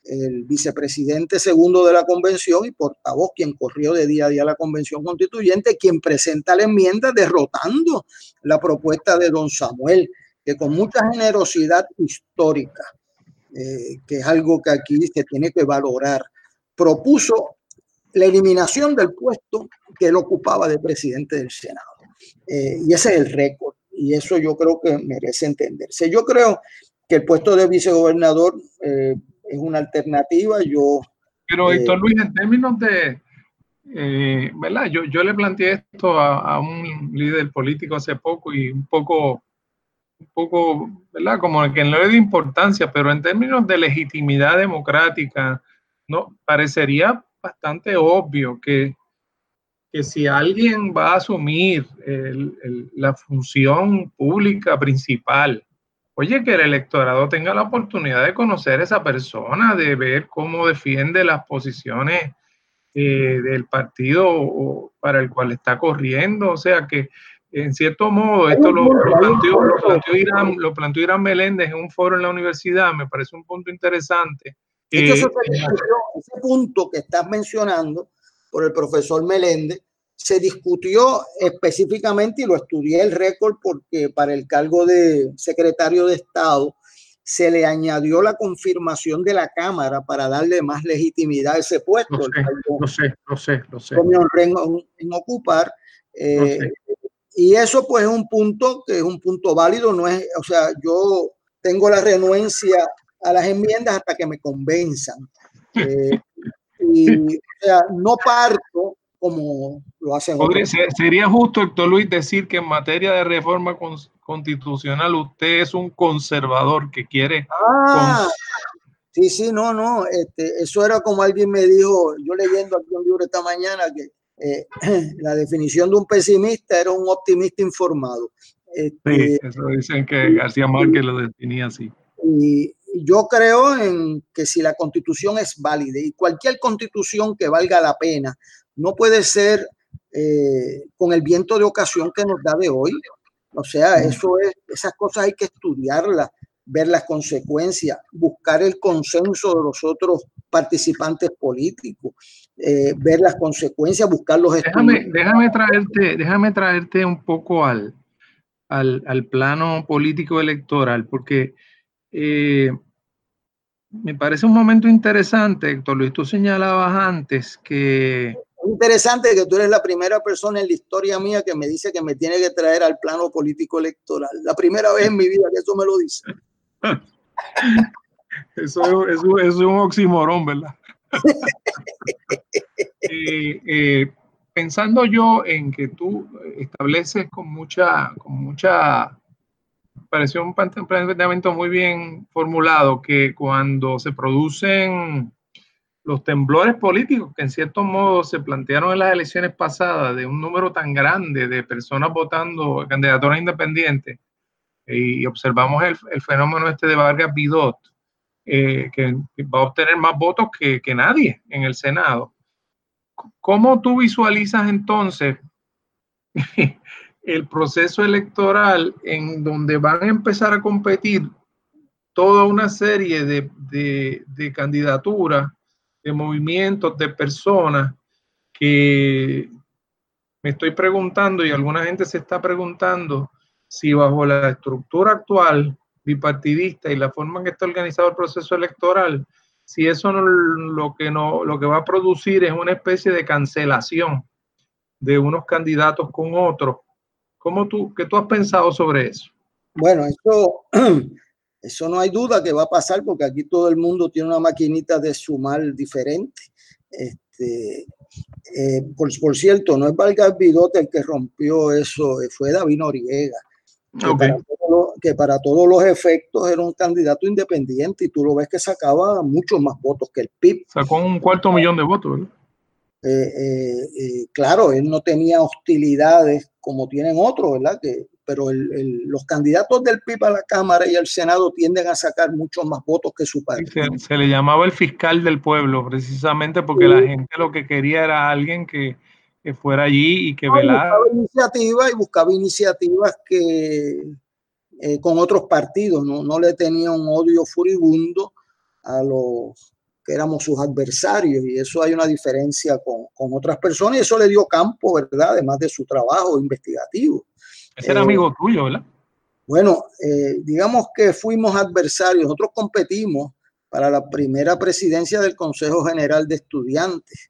el vicepresidente segundo de la convención y portavoz, quien corrió de día a día la convención constituyente, quien presenta la enmienda derrotando la propuesta de don Samuel, que con mucha generosidad histórica, eh, que es algo que aquí se tiene que valorar, propuso la eliminación del puesto que él ocupaba de presidente del Senado. Eh, y ese es el récord, y eso yo creo que merece entenderse. Yo creo que el puesto de vicegobernador eh, es una alternativa. Yo. Pero, eh, Héctor Luis, en términos de. Eh, ¿Verdad? Yo, yo le planteé esto a, un líder político hace poco y un poco. Un poco, ¿verdad? Como que no le da importancia, pero en términos de legitimidad democrática, no parecería bastante obvio que, que si alguien va a asumir la función pública principal oye, que el electorado tenga la oportunidad de conocer a esa persona, de ver cómo defiende las posiciones eh, del partido para el cual está corriendo. O sea que, en cierto modo, esto lo, planteó, Irán, lo planteó Irán Meléndez en un foro en la universidad, me parece un punto interesante. ese punto que estás mencionando por el profesor Meléndez se discutió específicamente y lo estudié el récord porque para el cargo de secretario de Estado se le añadió la confirmación de la Cámara para darle más legitimidad a ese puesto. Lo sé, lo sé, lo sé. En, ocupar. Eh, y eso pues es un punto que es un punto válido, no es, o sea, yo tengo la renuencia a las enmiendas hasta que me convenzan. Eh, y o sea, no parto como lo hacen. Sería justo, Héctor Luis, decir que en materia de reforma constitucional usted es un conservador que quiere. Ah, sí, sí, no, no. Este, eso era como alguien me dijo, yo leyendo aquí un libro esta mañana, que eh, <clears throat> la definición de un pesimista era un optimista informado. Este, sí, eso dicen que García Márquez lo definía así. Y yo creo en que si la constitución es válida y cualquier constitución que valga la pena no puede ser eh, con el viento de ocasión que nos da de hoy. O sea, eso es, esas cosas hay que estudiarlas, ver las consecuencias, buscar el consenso de los otros participantes políticos, eh, ver las consecuencias, buscar los déjame, déjame traerte, déjame traerte un poco al, al, al plano político electoral, porque eh, me parece un momento interesante, Héctor Luis, tú señalabas antes que... Interesante que tú eres la primera persona en la historia mía que me dice que me tiene que traer al plano político electoral. La primera vez en mi vida que eso me lo dice. <laughs> eso, es un oximorón, ¿verdad? <laughs> Eh, eh, pensando yo en que tú estableces con mucha, con mucha pareció un planteamiento muy bien formulado que cuando se producen los temblores políticos que en cierto modo se plantearon en las elecciones pasadas de un número tan grande de personas votando candidaturas independientes y observamos el, fenómeno este de Vargas Bidot, eh, que, va a obtener más votos que, que nadie en el Senado. ¿Cómo tú visualizas entonces <laughs> el proceso electoral en donde van a empezar a competir toda una serie de, candidaturas, de movimientos, de personas que me estoy preguntando y alguna gente se está preguntando si bajo la estructura actual bipartidista y la forma en que está organizado el proceso electoral, si eso lo que no lo que va a producir es una especie de cancelación de unos candidatos con otros ¿Cómo tú, qué tú has pensado sobre eso? Bueno, eso, <clears throat> eso no hay duda que va a pasar porque aquí todo el mundo tiene una maquinita de sumar diferente. Este, eh, por, por, cierto, no es Vargas Bidote el que rompió eso, eh, fue David Noriega. Que, para todos los efectos era un candidato independiente y tú lo ves que sacaba muchos más votos que el PIB. Sacó un cuarto millón de votos, ¿verdad? Eh, claro, él no tenía hostilidades como tienen otros, ¿verdad? Que, pero los candidatos del PIB a la Cámara y al Senado tienden a sacar muchos más votos que su padre. Se, le llamaba el fiscal del pueblo, precisamente porque la gente lo que quería era alguien que, fuera allí y que velara. Buscaba iniciativas y buscaba iniciativas que eh, con otros partidos, ¿no? no le tenía un odio furibundo a los que éramos sus adversarios y eso hay una diferencia con, con, otras personas y eso le dio campo, ¿verdad? Además de su trabajo investigativo. Ese era amigo eh, tuyo, ¿verdad? Bueno, eh, digamos que fuimos adversarios, nosotros competimos para la primera presidencia del Consejo General de Estudiantes.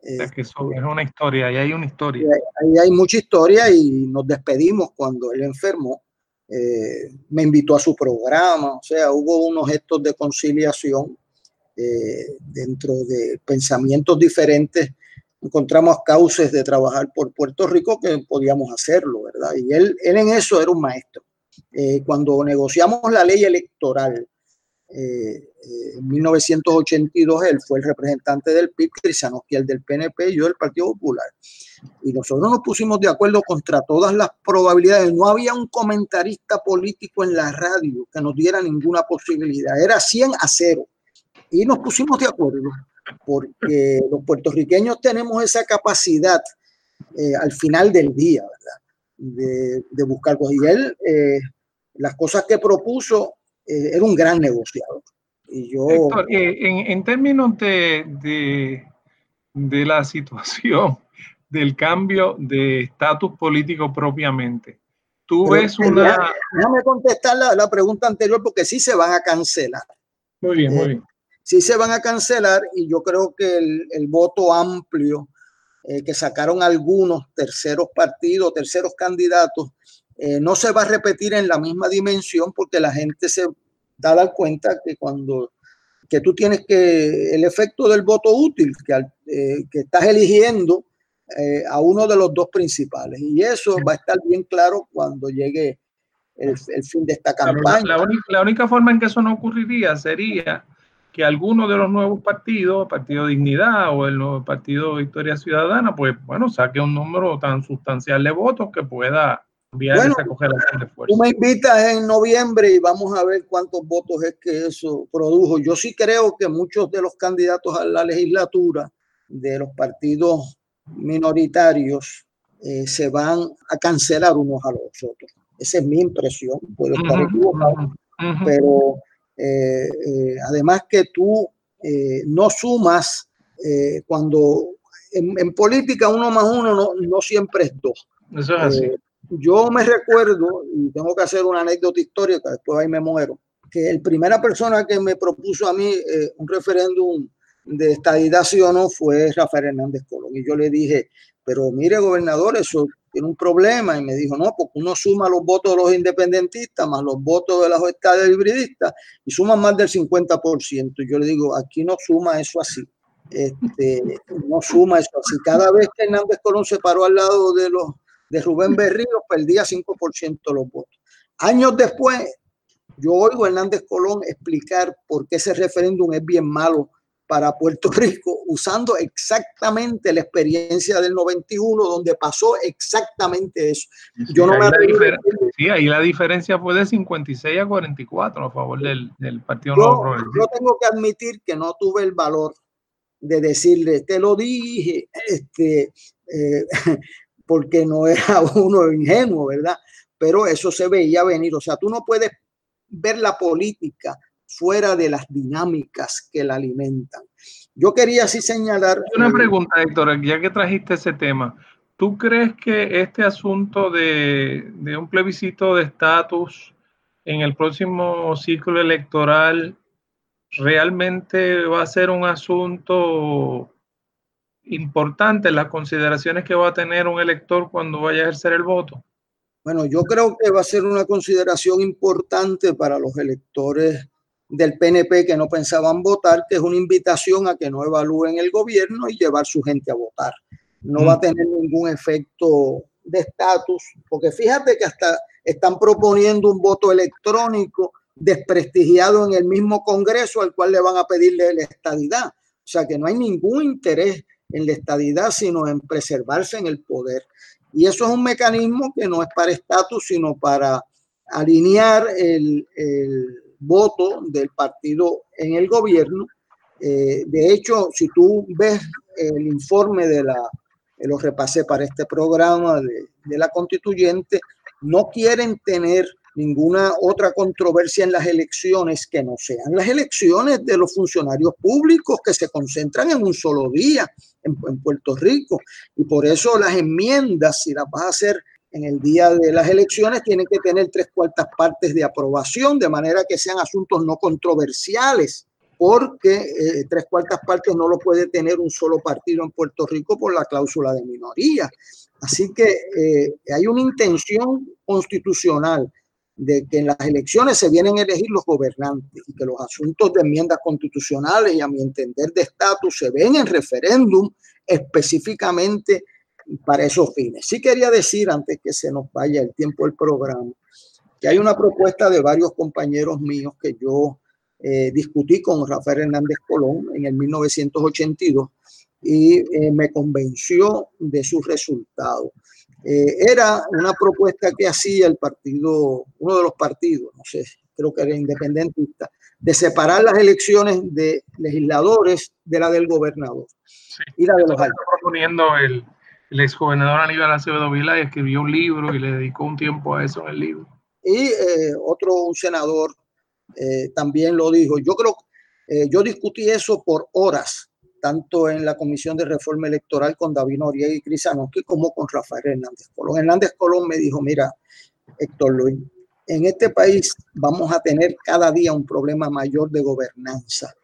es que eso es una historia, ahí hay una historia. Ahí hay mucha historia y nos despedimos cuando él enfermó. Eh, me invitó a su programa, o sea, hubo unos gestos de conciliación eh, dentro de pensamientos diferentes, encontramos cauces de trabajar por Puerto Rico que podíamos hacerlo, ¿verdad? Y él, él en eso era un maestro. Eh, cuando negociamos la ley electoral eh, en 1982, él fue el representante del PIB, Cristiano el del PNP y yo del Partido Popular. Y nosotros nos pusimos de acuerdo contra todas las probabilidades. No había un comentarista político en la radio que nos diera ninguna posibilidad. Era 100 a 0 y nos pusimos de acuerdo porque los puertorriqueños tenemos esa capacidad eh, al final del día, ¿verdad? De, de buscar cosas. Y él, eh, las cosas que propuso, eh, era un gran negociador. Y yo... Héctor, en, en, términos de, de, de, la situación, <laughs> del cambio de estatus político propiamente, tú ves una... Déjame contestar la, la pregunta anterior porque sí se van a cancelar. Muy bien, muy bien sí se van a cancelar y yo creo que el, voto amplio eh, que sacaron algunos terceros partidos, terceros candidatos, eh, no se va a repetir en la misma dimensión porque la gente se da a dar cuenta que cuando que tú tienes que el efecto del voto útil, que, eh, que estás eligiendo a uno de los dos principales. Y eso va a estar bien claro cuando llegue el, fin de esta campaña. la, única, forma en que eso no ocurriría sería que alguno de los nuevos partidos, Partido Dignidad o el nuevo Partido Victoria Ciudadana, pues bueno, saque un número tan sustancial de votos que pueda enviar bueno, esa de fuerza. Tú me invitas en noviembre y vamos a ver cuántos votos es que eso produjo. Yo sí creo que muchos de los candidatos a la legislatura de los partidos minoritarios eh, se van a cancelar unos a los otros. Esa es mi impresión, puedo estar equivocado, pero eh, eh, además que tú no sumas cuando en, política uno más uno no, no siempre es dos. Eso es así. yo me recuerdo, y tengo que hacer una anécdota histórica, después ahí me muero, que la primera persona que me propuso a mí un referéndum de estadidad sí o no fue Rafael Hernández Colón. Y yo le dije, pero mire, gobernador, eso tiene un problema. Y me dijo, no, porque uno suma los votos de los independentistas más los votos de los estados hibridistas y suman más del 50%. Y yo le digo, aquí no suma eso así. Este, no suma eso así. Cada vez que Hernández Colón se paró al lado de los de Rubén Berrío, perdía 5% de los votos. Años después, yo oigo a Hernández Colón explicar por qué ese referéndum es bien malo para Puerto <laughs> Rico usando exactamente la experiencia del 91 donde pasó exactamente eso. Yo no me sí, ahí la diferencia fue de 56 a 44 a favor del, del Partido Nuevo Yo tengo que admitir que no tuve el valor de decirle, te lo dije, este, eh, <laughs> porque no era <laughs> uno ingenuo, ¿verdad? Pero eso se veía venir. O sea, tú no puedes ver la política fuera de las dinámicas que la alimentan. Yo quería así señalar... Una pregunta, Héctor, ya que trajiste ese tema. ¿Tú crees que este asunto de, de un plebiscito de estatus en el próximo ciclo electoral realmente va a ser un asunto importante las consideraciones que va a tener un elector cuando vaya a ejercer el voto? Bueno, yo creo que va a ser una consideración importante para los electores del PNP que no pensaban votar, que es una invitación a que no evalúen el gobierno y llevar su gente a votar. No va a mm. tener ningún efecto de estatus, porque fíjate que hasta están proponiendo un voto electrónico desprestigiado en el mismo Congreso al cual le van a pedirle la estadidad. O sea que no hay ningún interés en la estadidad, sino en preservarse en el poder. Y eso es un mecanismo que no es para estatus, sino para alinear el, el voto del partido en el gobierno. Eh, de hecho, si tú ves el informe de la, lo repasé para este programa de, de la constituyente, no quieren tener ninguna otra controversia en las elecciones que no sean las elecciones de los funcionarios públicos que se concentran en un solo día en, en, Puerto Rico. Y por eso las enmiendas, si las vas a hacer en el día de las elecciones tienen que tener tres cuartas partes de aprobación, de manera que sean asuntos no controversiales, porque eh, tres cuartas partes no lo puede tener un solo partido en Puerto Rico por la cláusula de minoría. Así que eh, hay una intención constitucional de que en las elecciones se vienen a elegir los gobernantes y que los asuntos de enmiendas constitucionales y a mi entender de estatus se ven en referéndum específicamente para esos fines. Sí quería decir, antes que se nos vaya el tiempo del programa, que hay una propuesta de varios compañeros míos que yo eh, discutí con Rafael Hernández Colón en el 1982 y eh, me convenció de su resultado. Eh, era una propuesta que hacía el partido, uno de los partidos, no sé, creo que era independentista, de separar las elecciones de legisladores de la del gobernador y la de los proponiendo el, el exgobernador Aníbal Acevedo Vila escribió un libro y le dedicó un tiempo a eso en el libro. Y eh, otro, senador, eh, también lo dijo. Yo creo, eh, yo discutí eso por horas, tanto en la Comisión de Reforma Electoral con David Noriega y Crisanowski como con Rafael Hernández Colón. Hernández Colón me dijo, mira, Héctor Luis, en este país vamos a tener cada día un problema mayor de gobernanza.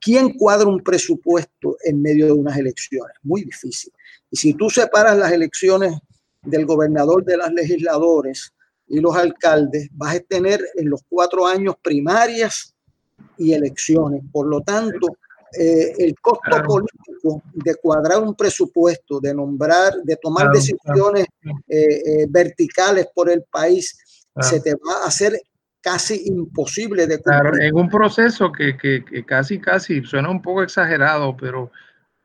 ¿Quién cuadra un presupuesto en medio de unas elecciones? Muy difícil. Y si tú separas las elecciones del gobernador de las legisladores y los alcaldes, vas a tener en los cuatro años primarias y elecciones. Por lo tanto, eh, el costo político de cuadrar un presupuesto, de nombrar, de tomar decisiones eh, eh, verticales por el país, se te va a hacer casi imposible de cumplir. en un proceso que, que, que, casi, casi suena un poco exagerado, pero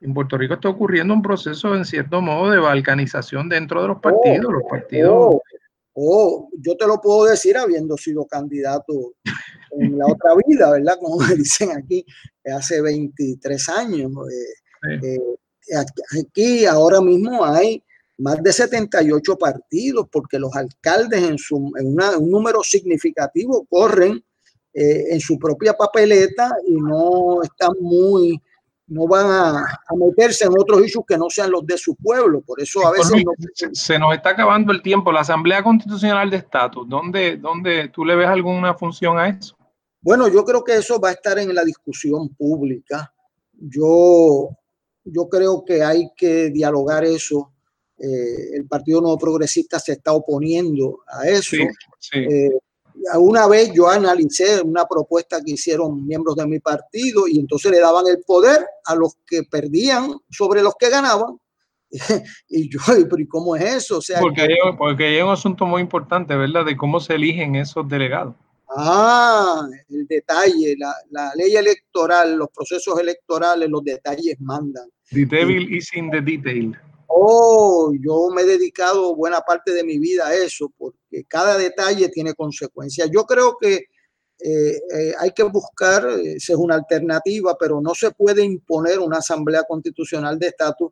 en Puerto Rico está ocurriendo un proceso, en cierto modo, de balcanización dentro de los partidos. los partidos. Oh, oh, yo te lo puedo decir habiendo sido candidato <laughs> en la otra vida, ¿verdad? Como me dicen aquí, hace 23 años. Eh, eh, aquí ahora mismo hay más de 78 partidos porque los alcaldes en, su, en un número significativo corren eh, en su propia papeleta y no están muy, no van a, meterse en otros issues que no sean los de su pueblo. Por eso a veces... Se nos está acabando el tiempo. La Asamblea Constitucional de Estatus, ¿dónde, ¿dónde tú le ves alguna función a eso? Bueno, yo creo que eso va a estar en la discusión pública. Yo, yo creo que hay que dialogar eso. Eh, el Partido Nuevo Progresista se está oponiendo a eso. Eh, una vez yo analicé una propuesta que hicieron miembros de mi partido y entonces le daban el poder a los que perdían sobre los que ganaban. <laughs> y yo, pero ¿y cómo es eso? O sea, porque, hay, porque hay un asunto muy importante, ¿verdad? De cómo se eligen esos delegados. Ah, el detalle, la, la, ley electoral, los procesos electorales, los detalles mandan. The devil is in the detail. Oh, yo me he dedicado buena parte de mi vida a eso, porque cada detalle tiene consecuencias. Yo creo que eh, eh, hay que buscar, eh, esa es una alternativa, pero no se puede imponer una asamblea constitucional de estatus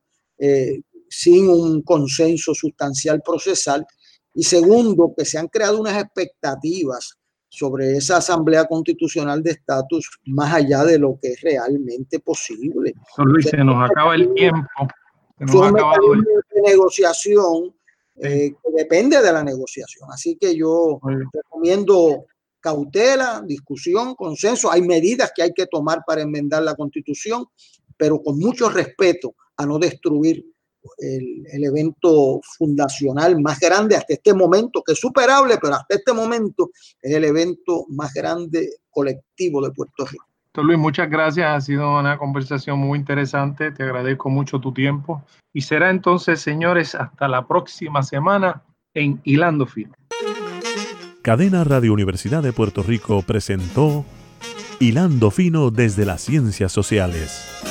sin un consenso sustancial procesal. Y segundo, que se han creado unas expectativas sobre esa asamblea constitucional de estatus más allá de lo que es realmente posible. Luis, se nos acaba el tiempo. Es un de negociación eh, que depende de la negociación. Así que yo recomiendo cautela, discusión, consenso. Hay medidas que hay que tomar para enmendar la constitución, pero con mucho respeto a no destruir el, el, evento fundacional más grande hasta este momento, que es superable, pero hasta este momento es el evento más grande colectivo de Puerto Rico. Luis, muchas gracias. Ha sido una conversación muy interesante. Te agradezco mucho tu tiempo. Y será entonces, señores, hasta la próxima semana en Hilando Fino. Cadena Radio Universidad de Puerto Rico presentó Hilando Fino desde las Ciencias Sociales.